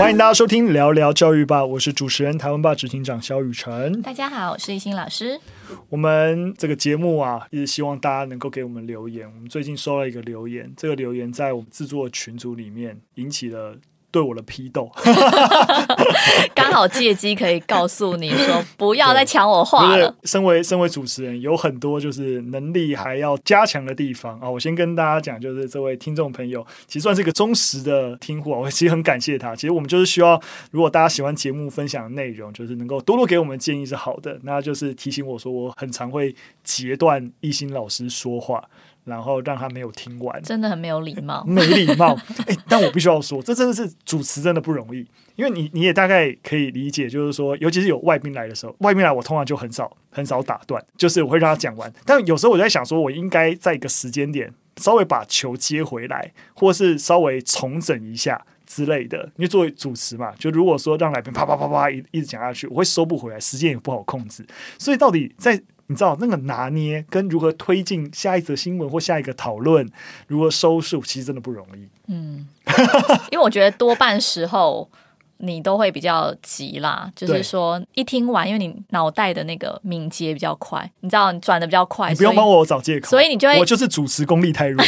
欢迎大家收听聊聊教育吧，我是主持人台湾吧执行长肖雨辰。大家好，我是一心老师。我们这个节目啊，也希望大家能够给我们留言。我们最近收了一个留言，这个留言在我们制作群组里面引起了。对我的批斗，刚好借机可以告诉你说，不要再抢我话了。身为身为主持人，有很多就是能力还要加强的地方啊。我先跟大家讲，就是这位听众朋友，其实算是一个忠实的听户啊。我其实很感谢他。其实我们就是需要，如果大家喜欢节目分享的内容，就是能够多多给我们建议是好的。那就是提醒我说，我很常会截断一心老师说话。然后让他没有听完，真的很没有礼貌，没礼貌。哎，但我必须要说，这真的是主持真的不容易，因为你你也大概可以理解，就是说，尤其是有外宾来的时候，外宾来我通常就很少很少打断，就是我会让他讲完。但有时候我在想，说我应该在一个时间点稍微把球接回来，或是稍微重整一下之类的。因为作为主持嘛，就如果说让来宾啪啪啪啪一一直讲下去，我会收不回来，时间也不好控制。所以到底在。你知道那个拿捏跟如何推进下一则新闻或下一个讨论，如何收束，其实真的不容易。嗯，因为我觉得多半时候。你都会比较急啦，就是说一听完，因为你脑袋的那个敏捷比较快，你知道你转的比较快，你不用帮我找借口，所以你就会，我就是主持功力太弱。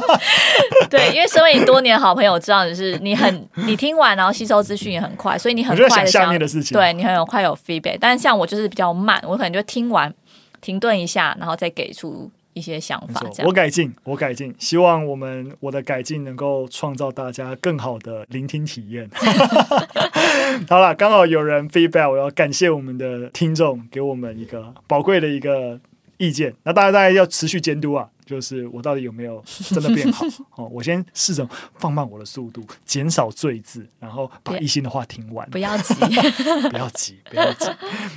对，因为身为你多年好朋友，知道就是你很你听完然后吸收资讯也很快，所以你很快的想下面的事情，对你很有快有 feedback。但是像我就是比较慢，我可能就听完停顿一下，然后再给出。一些想法，我改进，我改进，希望我们我的改进能够创造大家更好的聆听体验。好了，刚好有人 feedback，我要感谢我们的听众给我们一个宝贵的一个意见。那大家大家要持续监督啊。就是我到底有没有真的变好？哦，我先试着放慢我的速度，减少赘字，然后把一心的话听完。不要急，不要急，不要急。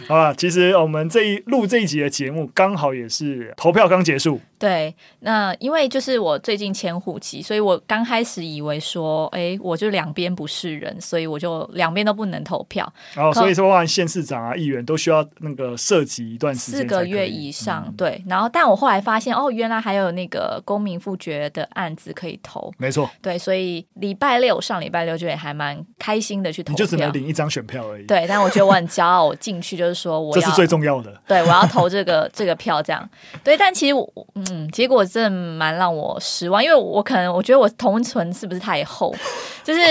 好吧，其实我们这一录这一集的节目，刚好也是投票刚结束。对，那因为就是我最近迁户籍，所以我刚开始以为说，哎，我就两边不是人，所以我就两边都不能投票。哦，所以说，包含县市长啊、议员都需要那个涉及一段时间，四个月以上。嗯、对，然后但我后来发现，哦，原来还有。有那个公民复决的案子可以投，没错，对，所以礼拜六上礼拜六就也还蛮开心的去投票，你就只能领一张选票而已。对，但我觉得我很骄傲，我进去就是说我要，这是最重要的，对，我要投这个 这个票，这样对。但其实我嗯，结果真的蛮让我失望，因为我可能我觉得我同存是不是太厚，就是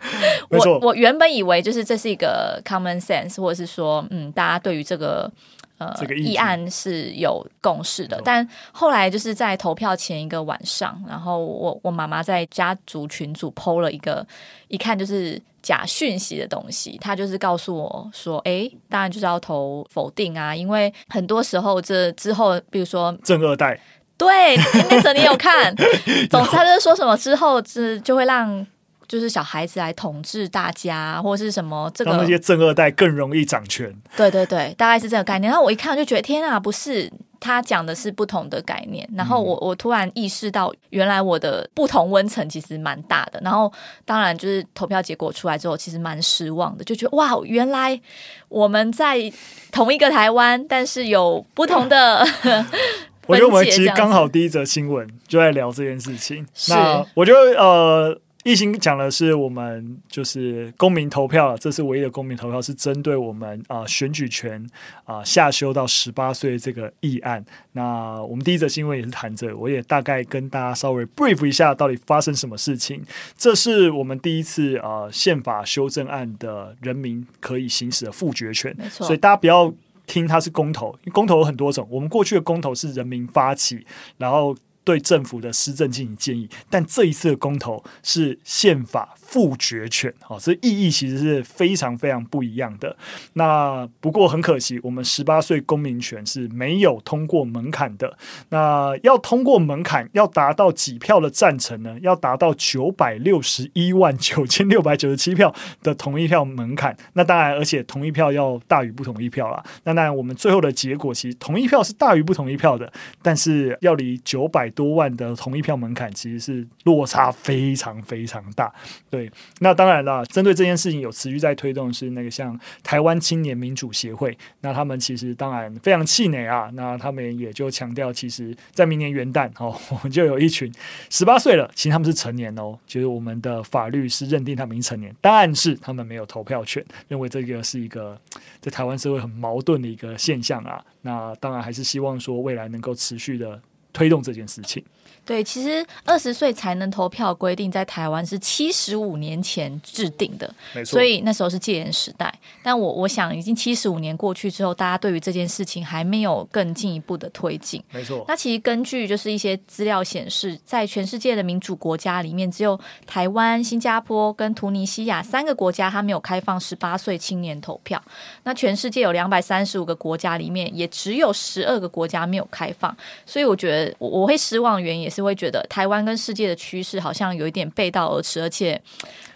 我我原本以为就是这是一个 common sense，或者是说嗯，大家对于这个。呃，这个议案是有共识的，但后来就是在投票前一个晚上，然后我我妈妈在家族群组 PO 了一个，一看就是假讯息的东西，她就是告诉我说，哎，当然就是要投否定啊，因为很多时候这之后，比如说正二代，对，那则你有看，总之他就是说什么之后，这就会让。就是小孩子来统治大家，或是什么这个让那些正二代更容易掌权。对对对，大概是这个概念。然后我一看就觉得天啊，不是他讲的是不同的概念。然后我我突然意识到，原来我的不同温层其实蛮大的。然后当然就是投票结果出来之后，其实蛮失望的，就觉得哇，原来我们在同一个台湾，但是有不同的。我觉得我们其实刚好第一则新闻就在聊这件事情。是那我觉得呃。懿心讲的是我们就是公民投票，这是唯一的公民投票，是针对我们啊、呃、选举权啊、呃、下修到十八岁这个议案。那我们第一则新闻也是谈这，我也大概跟大家稍微 brief 一下到底发生什么事情。这是我们第一次啊、呃、宪法修正案的人民可以行使的复决权，没错。所以大家不要听它是公投，公投有很多种。我们过去的公投是人民发起，然后。对政府的施政进行建议，但这一次的公投是宪法复决权，好，这意义其实是非常非常不一样的。那不过很可惜，我们十八岁公民权是没有通过门槛的。那要通过门槛，要达到几票的赞成呢？要达到九百六十一万九千六百九十七票的同意票门槛。那当然，而且同意票要大于不同意票啦。那当然，我们最后的结果其实同意票是大于不同意票的，但是要离九百。多万的同一票门槛，其实是落差非常非常大。对，那当然了，针对这件事情有持续在推动是那个像台湾青年民主协会，那他们其实当然非常气馁啊，那他们也就强调，其实，在明年元旦哦，我们就有一群十八岁了，其实他们是成年哦，就是我们的法律是认定他们已经成年，但是他们没有投票权，认为这个是一个在台湾社会很矛盾的一个现象啊。那当然还是希望说未来能够持续的推动这件事情。对，其实二十岁才能投票规定在台湾是七十五年前制定的，没错。所以那时候是戒严时代。但我我想，已经七十五年过去之后，大家对于这件事情还没有更进一步的推进。没错。那其实根据就是一些资料显示，在全世界的民主国家里面，只有台湾、新加坡跟突尼西亚三个国家，它没有开放十八岁青年投票。那全世界有两百三十五个国家里面，也只有十二个国家没有开放。所以我觉得我我会失望原因也是。就会觉得台湾跟世界的趋势好像有一点背道而驰，而且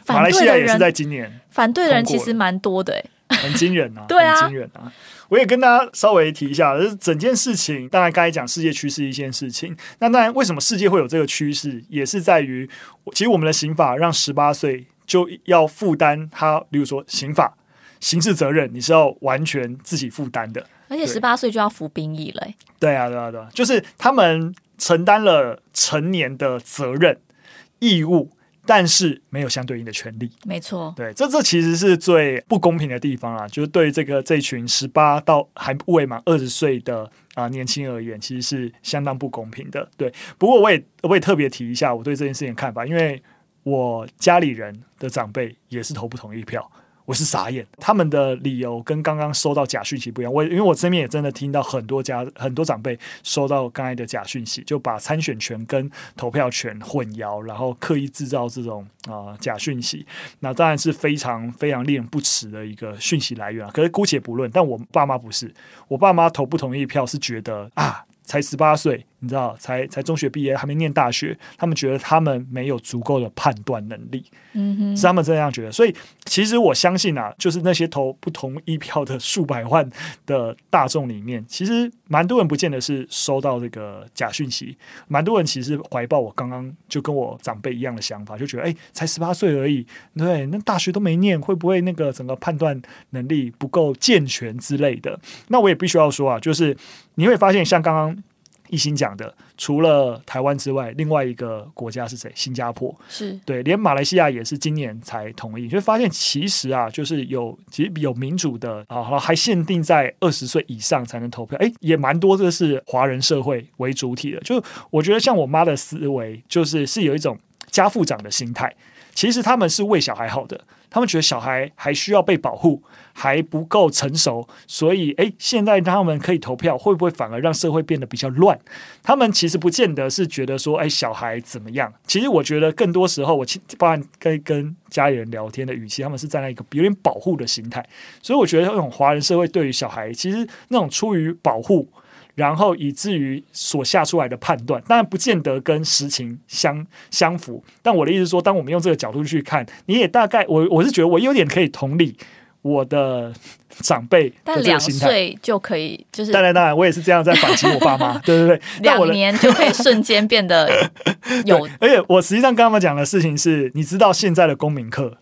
反对的人也是在今年反对的人其实蛮多的，很惊人啊！对啊，很惊人啊！我也跟大家稍微提一下，就是整件事情，当然刚才讲世界趋势一件事情，那当然为什么世界会有这个趋势，也是在于其实我们的刑法让十八岁就要负担他，比如说刑法刑事责任，你是要完全自己负担的，而且十八岁就要服兵役了。对啊，对啊，对啊，就是他们。承担了成年的责任义务，但是没有相对应的权利。没错，对，这这其实是最不公平的地方啊！就是对这个这群十八到还未满二十岁的啊、呃、年轻而言，其实是相当不公平的。对，不过我也我也特别提一下我对这件事情的看法，因为我家里人的长辈也是投不同意票。我是傻眼，他们的理由跟刚刚收到假讯息不一样。我因为我身边也真的听到很多家很多长辈收到刚才的假讯息，就把参选权跟投票权混淆，然后刻意制造这种啊、假讯息。那当然是非常非常令人不齿的一个讯息来源啊。可是姑且不论，但我爸妈不是，我爸妈投不同意票是觉得啊。才十八岁，你知道，才才中学毕业，还没念大学，他们觉得他们没有足够的判断能力，嗯哼，是他们这样觉得。所以，其实我相信啊，就是那些投不同意票的数百万的大众里面，其实蛮多人不见得是收到这个假讯息，蛮多人其实怀抱我刚刚就跟我长辈一样的想法，就觉得，哎，才十八岁而已，对，那大学都没念，会不会那个整个判断能力不够健全之类的？那我也必须要说啊，就是你会发现，像刚刚。一心讲的，除了台湾之外，另外一个国家是谁？新加坡是对，连马来西亚也是今年才同意。就发现其实啊，就是有其实有民主的啊，还限定在二十岁以上才能投票。哎，也蛮多，这是华人社会为主体的。就我觉得，像我妈的思维，就是是有一种家父长的心态。其实他们是为小孩好的。他们觉得小孩还需要被保护，还不够成熟，所以诶，现在他们可以投票，会不会反而让社会变得比较乱？他们其实不见得是觉得说，诶，小孩怎么样？其实我觉得更多时候，我包含跟跟家里人聊天的语气，他们是站在一个有点保护的心态。所以我觉得，那种华人社会对于小孩，其实那种出于保护。然后以至于所下出来的判断，当然不见得跟实情相相符。但我的意思是说，当我们用这个角度去看，你也大概我我是觉得我有点可以同理我的长辈的这个心态。但两岁就可以，就是当然当然，我也是这样在反击我爸妈，对 对对。两年就可以瞬间变得有，而且我实际上跟他们讲的事情是，你知道现在的公民课。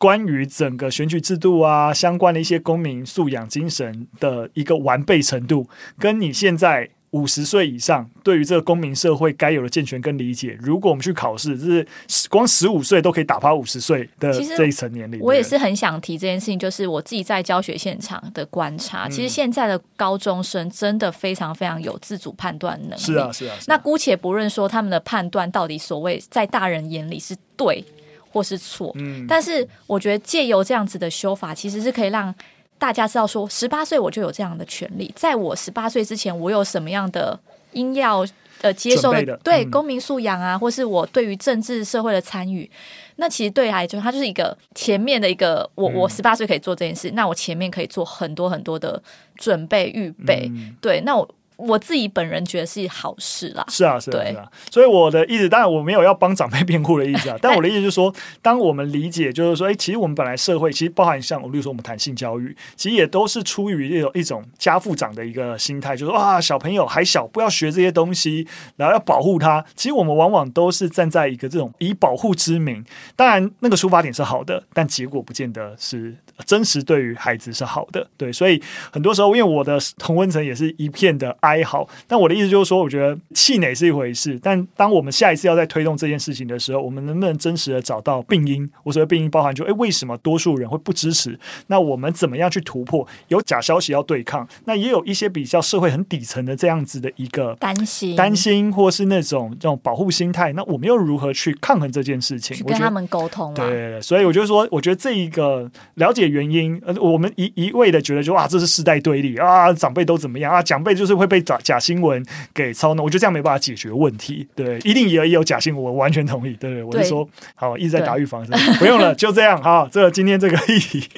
关于整个选举制度啊，相关的一些公民素养精神的一个完备程度，跟你现在五十岁以上对于这个公民社会该有的健全跟理解，如果我们去考试，就是光十五岁都可以打趴五十岁的这一层年龄。我也是很想提这件事情，就是我自己在教学现场的观察，嗯、其实现在的高中生真的非常非常有自主判断能力。是啊，是啊。是啊，那姑且不论说他们的判断到底所谓在大人眼里是对。或是错，嗯，但是我觉得借由这样子的修法，其实是可以让大家知道说，十八岁我就有这样的权利，在我十八岁之前，我有什么样的应要呃接受的，的对、嗯、公民素养啊，或是我对于政治社会的参与，那其实对来就，它就是一个前面的一个，我、嗯、我十八岁可以做这件事，那我前面可以做很多很多的准备预备，嗯、对，那我。我自己本人觉得是好事啦。是啊，是啊，是啊。所以我的意思，当然我没有要帮长辈辩护的意思啊。但我的意思就是说，当我们理解，就是说，哎，其实我们本来社会其实包含像，我例如说我们谈性教育，其实也都是出于一种一种家父长的一个心态，就是啊，小朋友还小，不要学这些东西，然后要保护他。其实我们往往都是站在一个这种以保护之名，当然那个出发点是好的，但结果不见得是真实对于孩子是好的。对，所以很多时候，因为我的同温层也是一片的哀嚎，但我的意思就是说，我觉得气馁是一回事，但当我们下一次要再推动这件事情的时候，我们能不能真实的找到病因？我所谓病因包含就，诶，为什么多数人会不支持？那我们怎么样去突破？有假消息要对抗，那也有一些比较社会很底层的这样子的一个担心、担心，或是那种这种保护心态。那我们又如何去抗衡这件事情？去跟他们沟通。对，所以我就说，我觉得这一个了解原因，呃，我们一一味的觉得就啊，这是世代对立啊，长辈都怎么样啊？长辈就是会被假假新闻给操弄，我觉得这样没办法解决问题。对，一定也也有假新闻，我完全同意。对，对，我就说好，一直在打预防针，不用了，就这样哈。这个、今天这个议题，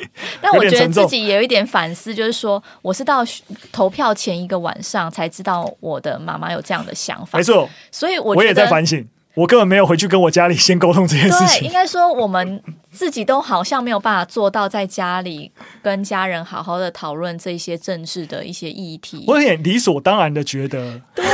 但我觉得自己也有一点反思，就是说，我是到投票前一个晚上才知道我的妈妈有这样的想法。没错，所以我我也在反省。我根本没有回去跟我家里先沟通这件事情。对，应该说我们自己都好像没有办法做到在家里跟家人好好的讨论这些政治的一些议题。我有点理所当然的觉得，对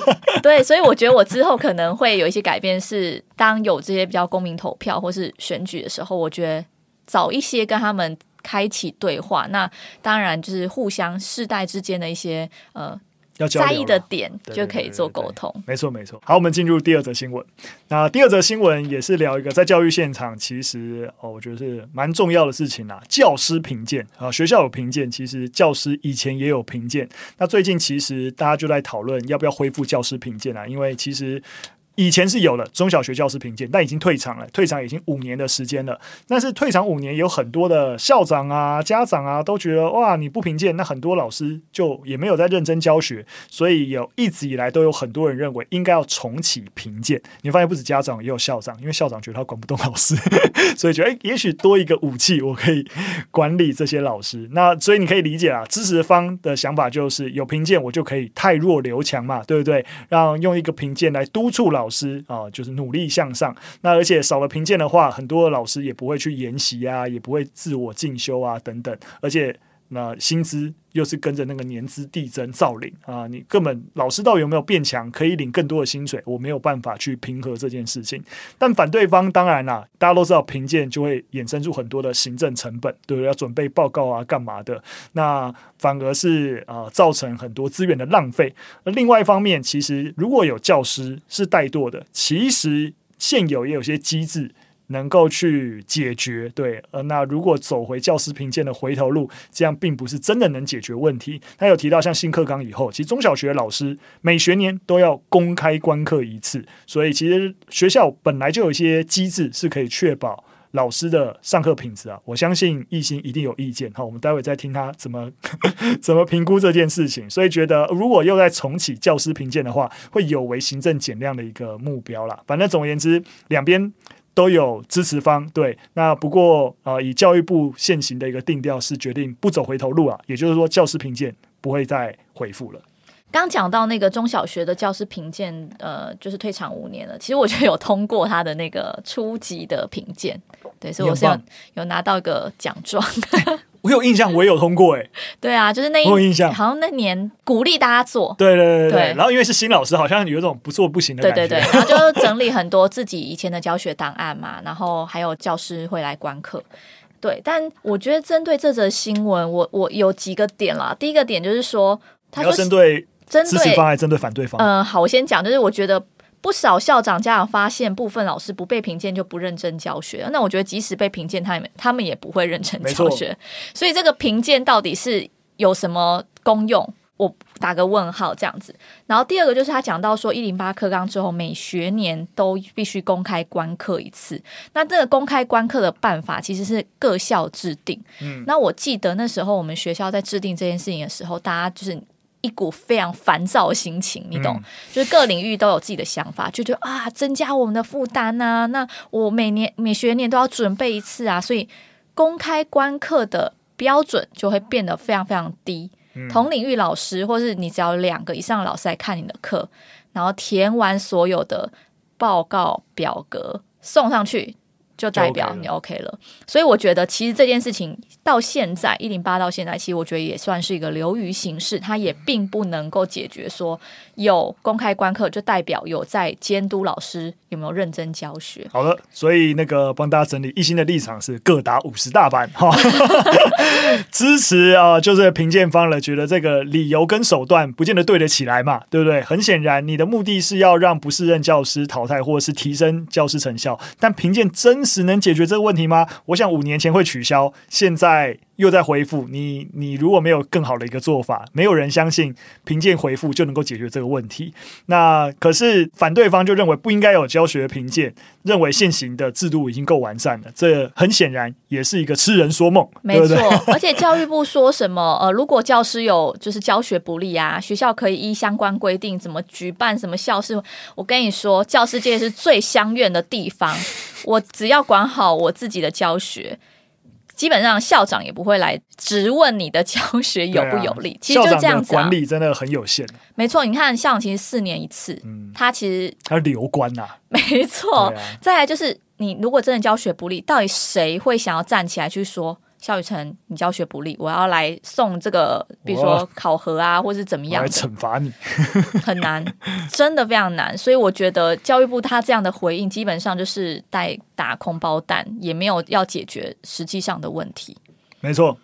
对，所以我觉得我之后可能会有一些改变，是当有这些比较公民投票或是选举的时候，我觉得早一些跟他们开启对话。那当然就是互相世代之间的一些呃。要在意的点就可以做沟通，没错没错。好，我们进入第二则新闻。那第二则新闻也是聊一个在教育现场，其实哦，我觉得是蛮重要的事情啊。教师评鉴啊，学校有评鉴，其实教师以前也有评鉴。那最近其实大家就在讨论要不要恢复教师评鉴啊，因为其实。以前是有了中小学教师评鉴，但已经退场了，退场已经五年的时间了。但是退场五年，有很多的校长啊、家长啊都觉得，哇，你不评鉴，那很多老师就也没有在认真教学。所以有一直以来都有很多人认为应该要重启评鉴。你发现不止家长，也有校长，因为校长觉得他管不动老师，所以觉得诶，也许多一个武器，我可以管理这些老师。那所以你可以理解啊，支持方的想法就是有评鉴，我就可以汰弱留强嘛，对不对？让用一个评鉴来督促老。老师啊，就是努力向上。那而且少了评鉴的话，很多老师也不会去研习啊，也不会自我进修啊，等等。而且那薪资又是跟着那个年资递增照领啊，你根本老师到底有没有变强，可以领更多的薪水，我没有办法去平和这件事情。但反对方当然啦，大家都知道评鉴就会衍生出很多的行政成本，对不对？要准备报告啊，干嘛的？那反而是啊、造成很多资源的浪费。而另外一方面，其实如果有教师是怠惰的，其实现有也有些机制。能够去解决，对，呃，那如果走回教师评鉴的回头路，这样并不是真的能解决问题。他有提到，像新课纲以后，其实中小学老师每学年都要公开观课一次，所以其实学校本来就有一些机制是可以确保老师的上课品质啊。我相信奕欣一定有意见，好，我们待会再听他怎么怎么评估这件事情。所以觉得，如果又再重启教师评鉴的话，会有违行政减量的一个目标啦。反正总而言之，两边。都有支持方，对，那不过呃，以教育部现行的一个定调是决定不走回头路啊，也就是说教师评鉴不会再回复了。刚讲到那个中小学的教师评鉴，呃，就是退场五年了。其实我觉得有通过他的那个初级的评鉴，对，所以我是有有拿到一个奖状。我有印象，我也有通过哎。对啊，就是那一我有印象，好像那年鼓励大家做。对对对对，对。然后因为是新老师，好像有一种不做不行的感觉。对对对。然后就整理很多自己以前的教学档案嘛，然后还有教师会来观课。对，但我觉得针对这则新闻，我我有几个点啦。第一个点就是说，他说针对支持方还是针对反对方？嗯，好，我先讲，就是我觉得。不少校长家长发现部分老师不被评鉴就不认真教学，那我觉得即使被评鉴，他们他们也不会认真教学。所以这个评鉴到底是有什么功用？我打个问号这样子。然后第二个就是他讲到说，一零八课纲之后每学年都必须公开观课一次。那这个公开观课的办法其实是各校制定。嗯，那我记得那时候我们学校在制定这件事情的时候，大家就是。一股非常烦躁的心情，你懂？嗯、就是各领域都有自己的想法，就觉得啊，增加我们的负担啊。那我每年每学年都要准备一次啊，所以公开观课的标准就会变得非常非常低。嗯、同领域老师，或是你只要两个以上的老师来看你的课，然后填完所有的报告表格送上去。就代表你 OK 了，OK 了，所以我觉得其实这件事情到现在一零八到现在，其实我觉得也算是一个流于形式，它也并不能够解决说有公开观课就代表有在监督老师有没有认真教学。好的，所以那个帮大家整理一心的立场是各打五十大板哈，支持啊、呃，就是评鉴方了，觉得这个理由跟手段不见得对得起来嘛，对不对？很显然，你的目的是要让不适任教师淘汰，或者是提升教师成效，但评鉴真。只能解决这个问题吗？我想五年前会取消，现在又在回复你。你如果没有更好的一个做法，没有人相信评鉴回复就能够解决这个问题。那可是反对方就认为不应该有教学评鉴，认为现行的制度已经够完善了。这很显然也是一个痴人说梦，没错。对对？而且教育部说什么？呃，如果教师有就是教学不力啊，学校可以依相关规定怎么举办什么校事。我跟你说，教师界是最相怨的地方。我只要管好我自己的教学，基本上校长也不会来质问你的教学有不有力。啊、其实就这样子、啊，管理真的很有限。没错，你看校长其实四年一次，嗯，他其实他留官呐、啊。没错，啊、再来就是你如果真的教学不利，到底谁会想要站起来去说？萧宇辰，你教学不力，我要来送这个，比如说考核啊，或是怎么样来惩罚你，很难，真的非常难。所以我觉得教育部他这样的回应，基本上就是在打空包弹，也没有要解决实际上的问题。没错。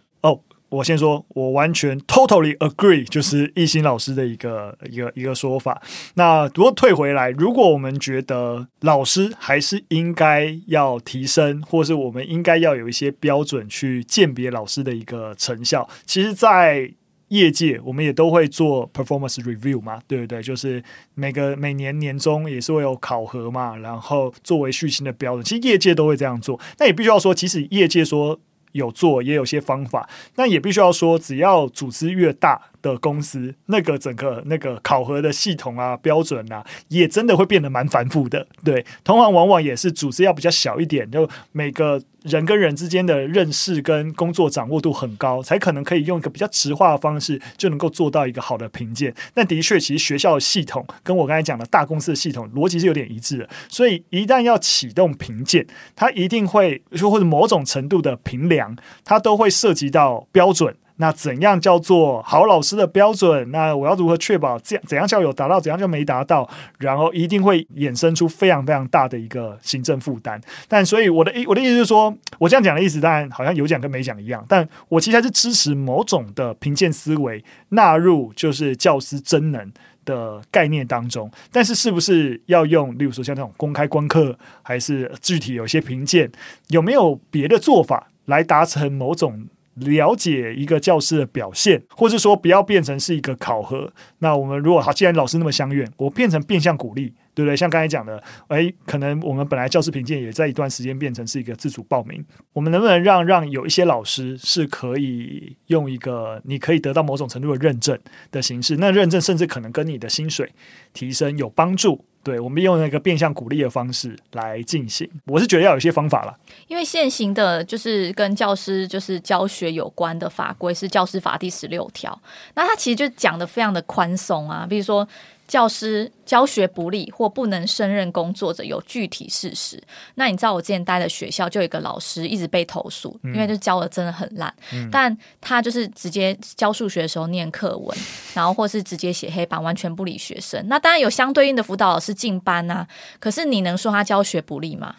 我先说，我完全 totally agree，就是亦欣老师的一个一个一个说法。那如果退回来，如果我们觉得老师还是应该要提升，或是我们应该要有一些标准去鉴别老师的一个成效，其实，在业界我们也都会做 performance review 嘛，对不对？就是每个每年年终也是会有考核嘛，然后作为续薪的标准，其实业界都会这样做。那也必须要说，即使业界说。有做也有些方法，那也必须要说，只要组织越大的公司，那个整个那个考核的系统啊、标准啊，也真的会变得蛮繁复的。对，同行往往也是组织要比较小一点，就每个。人跟人之间的认识跟工作掌握度很高，才可能可以用一个比较直化的方式就能够做到一个好的评鉴。但的确，其实学校的系统跟我刚才讲的大公司的系统逻辑是有点一致的，所以一旦要启动评鉴，它一定会说或者某种程度的评量，它都会涉及到标准。那怎样叫做好老师的标准？那我要如何确保这样怎样叫有达到，怎样就没达到？然后一定会衍生出非常非常大的一个行政负担。但所以我的意我的意思就是说，我这样讲的意思当然好像有讲跟没讲一样。但我其实还是支持某种的评鉴思维纳入就是教师真能的概念当中。但是是不是要用，例如说像这种公开观课，还是具体有些评鉴，有没有别的做法来达成某种？了解一个教师的表现，或者说不要变成是一个考核。那我们如果他，既然老师那么相愿，我变成变相鼓励，对不对？像刚才讲的，诶，可能我们本来教师评鉴也在一段时间变成是一个自主报名。我们能不能让让有一些老师是可以用一个你可以得到某种程度的认证的形式？那认证甚至可能跟你的薪水提升有帮助。对，我们用那个变相鼓励的方式来进行，我是觉得要有一些方法了。因为现行的就是跟教师就是教学有关的法规是教师法第十六条，那它其实就讲得非常的宽松啊，比如说。教师教学不力或不能胜任工作者有具体事实。那你知道我之前待的学校就有一个老师一直被投诉，因为就教的真的很烂。嗯、但他就是直接教数学的时候念课文，然后或是直接写黑板，完全不理学生。那当然有相对应的辅导老师进班啊。可是你能说他教学不力吗？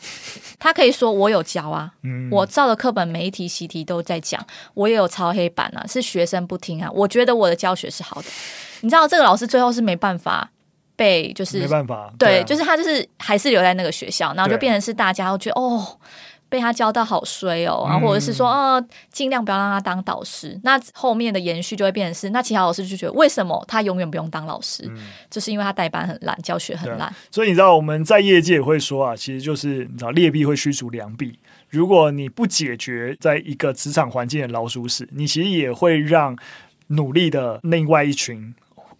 他可以说我有教啊，我照的课本每一题习题都在讲，我也有抄黑板啊，是学生不听啊。我觉得我的教学是好的。你知道这个老师最后是没办法被，就是没办法，对，对啊、就是他就是还是留在那个学校，然后就变成是大家都觉得哦，被他教到好衰哦，然后或者是说哦，尽量不要让他当导师。那后面的延续就会变成是，那其他老师就觉得为什么他永远不用当老师？嗯、就是因为他代班很烂，教学很烂。所以你知道我们在业界也会说啊，其实就是你知道劣币会驱逐良币。如果你不解决在一个职场环境的老鼠屎，你其实也会让努力的另外一群。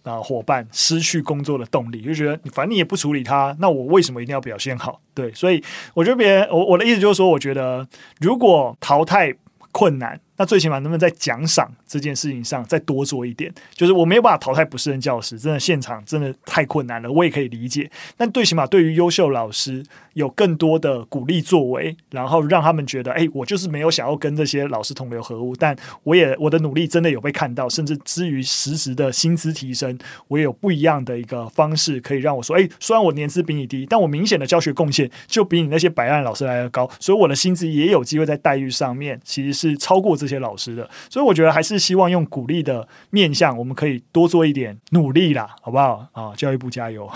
啊，伙伴失去工作的动力，就觉得反正你也不处理他，那我为什么一定要表现好？对，所以我觉得别人，我我的意思就是说，我觉得如果淘汰困难，那最起码能不能在奖赏这件事情上再多做一点？就是我没有办法淘汰不适任教师，真的现场真的太困难了，我也可以理解。但最起码对于优秀老师有更多的鼓励作为，然后让他们觉得，哎，我就是没有想要跟这些老师同流合污，但我也我的努力真的有被看到，甚至至于实时的薪资提升，我也有不一样的一个方式可以让我说，哎，虽然我年资比你低，但我明显的教学贡献就比你那些摆烂老师来的高，所以我的薪资也有机会在待遇上面其实是超过这这些老师的。所以我觉得还是希望用鼓励的面向，我们可以多做一点努力啦，好不好？啊，教育部加油！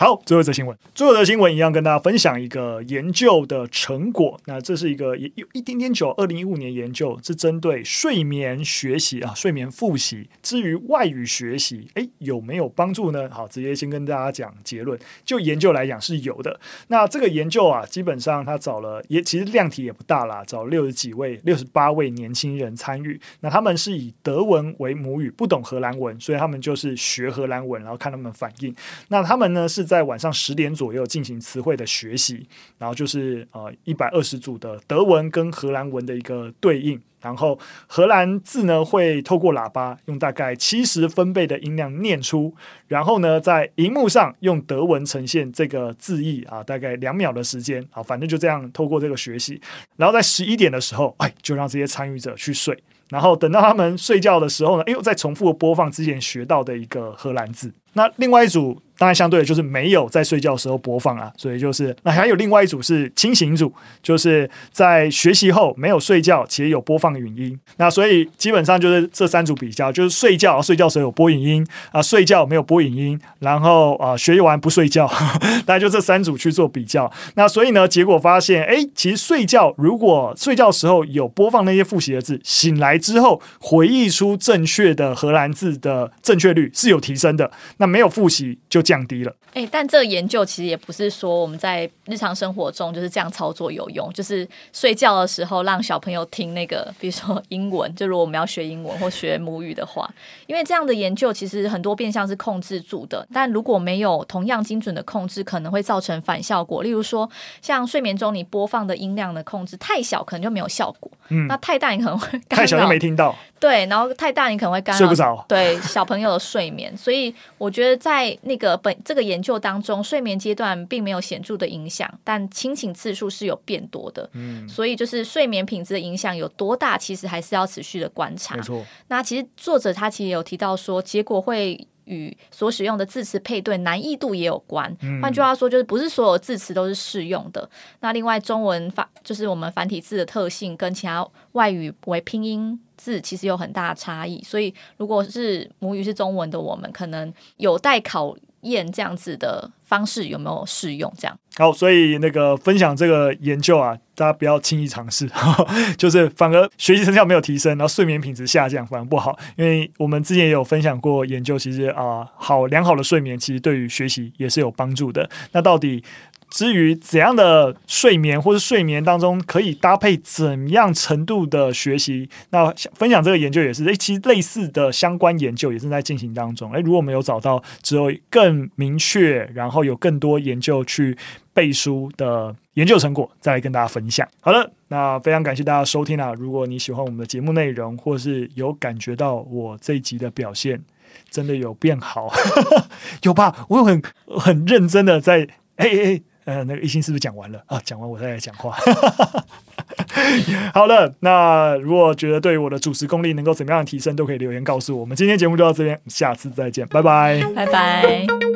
好，最后一则新闻。最后一则新闻一样跟大家分享一个研究的成果。那这是一个也有一点点久，二零一五年研究是针对睡眠学习啊，睡眠复习。至于外语学习，诶，有没有帮助呢？好，直接先跟大家讲结论。就研究来讲是有的。那这个研究啊，基本上他找了也其实量体也不大啦，找六十几位、六十八位年轻人参与。那他们是以德文为母语，不懂荷兰文，所以他们就是学荷兰文，然后看他们反应。那他们呢是。在晚上十点左右进行词汇的学习，然后就是呃一百二十组的德文跟荷兰文的一个对应，然后荷兰字呢会透过喇叭用大概七十分贝的音量念出，然后呢在荧幕上用德文呈现这个字意啊，大概两秒的时间啊，反正就这样透过这个学习，然后在十一点的时候，哎，就让这些参与者去睡，然后等到他们睡觉的时候呢，哎呦，再重复播放之前学到的一个荷兰字。那另外一组。当然，相对的就是没有在睡觉的时候播放啊，所以就是那还有另外一组是清醒组，就是在学习后没有睡觉且有播放语音。那所以基本上就是这三组比较，就是睡觉睡觉时候有播语音啊，睡觉没有播语音，然后啊学习完不睡觉，大家就这三组去做比较。那所以呢，结果发现，哎，其实睡觉如果睡觉时候有播放那些复习的字，醒来之后回忆出正确的荷兰字的正确率是有提升的。那没有复习就。降低了，哎、欸，但这个研究其实也不是说我们在日常生活中就是这样操作有用，就是睡觉的时候让小朋友听那个，比如说英文，就如果我们要学英文或学母语的话，因为这样的研究其实很多变相是控制住的，但如果没有同样精准的控制，可能会造成反效果。例如说，像睡眠中你播放的音量的控制太小，可能就没有效果；嗯，那太大，你可能会 太小就没听到。对，然后太大，你可能会干扰睡不着。对小朋友的睡眠，所以我觉得在那个本这个研究当中，睡眠阶段并没有显著的影响，但清醒次数是有变多的。嗯，所以就是睡眠品质的影响有多大，其实还是要持续的观察。没错。那其实作者他其实也有提到说，结果会。与所使用的字词配对难易度也有关。嗯、换句话说，就是不是所有字词都是适用的。那另外，中文繁就是我们繁体字的特性跟其他外语为拼音字其实有很大的差异。所以，如果是母语是中文的，我们可能有待考验这样子的方式有没有适用。这样好，所以那个分享这个研究啊。大家不要轻易尝试，就是反而学习成效没有提升，然后睡眠品质下降，反而不好。因为我们之前也有分享过研究，其实啊、好良好的睡眠其实对于学习也是有帮助的。那到底至于怎样的睡眠，或是睡眠当中可以搭配怎样程度的学习？那分享这个研究也是，诶，其实类似的相关研究也正在进行当中。诶，如果没有找到之后更明确，然后有更多研究去背书的。研究成果再来跟大家分享。好了，那非常感谢大家收听啊！如果你喜欢我们的节目内容，或是有感觉到我这一集的表现真的有变好，有吧？我有很很认真的在哎哎哎，呃，那个一心是不是讲完了啊？讲完我再来讲话。好了，那如果觉得对我的主持功力能够怎么样提升，都可以留言告诉我。我们今天节目就到这边，下次再见，拜拜，拜拜。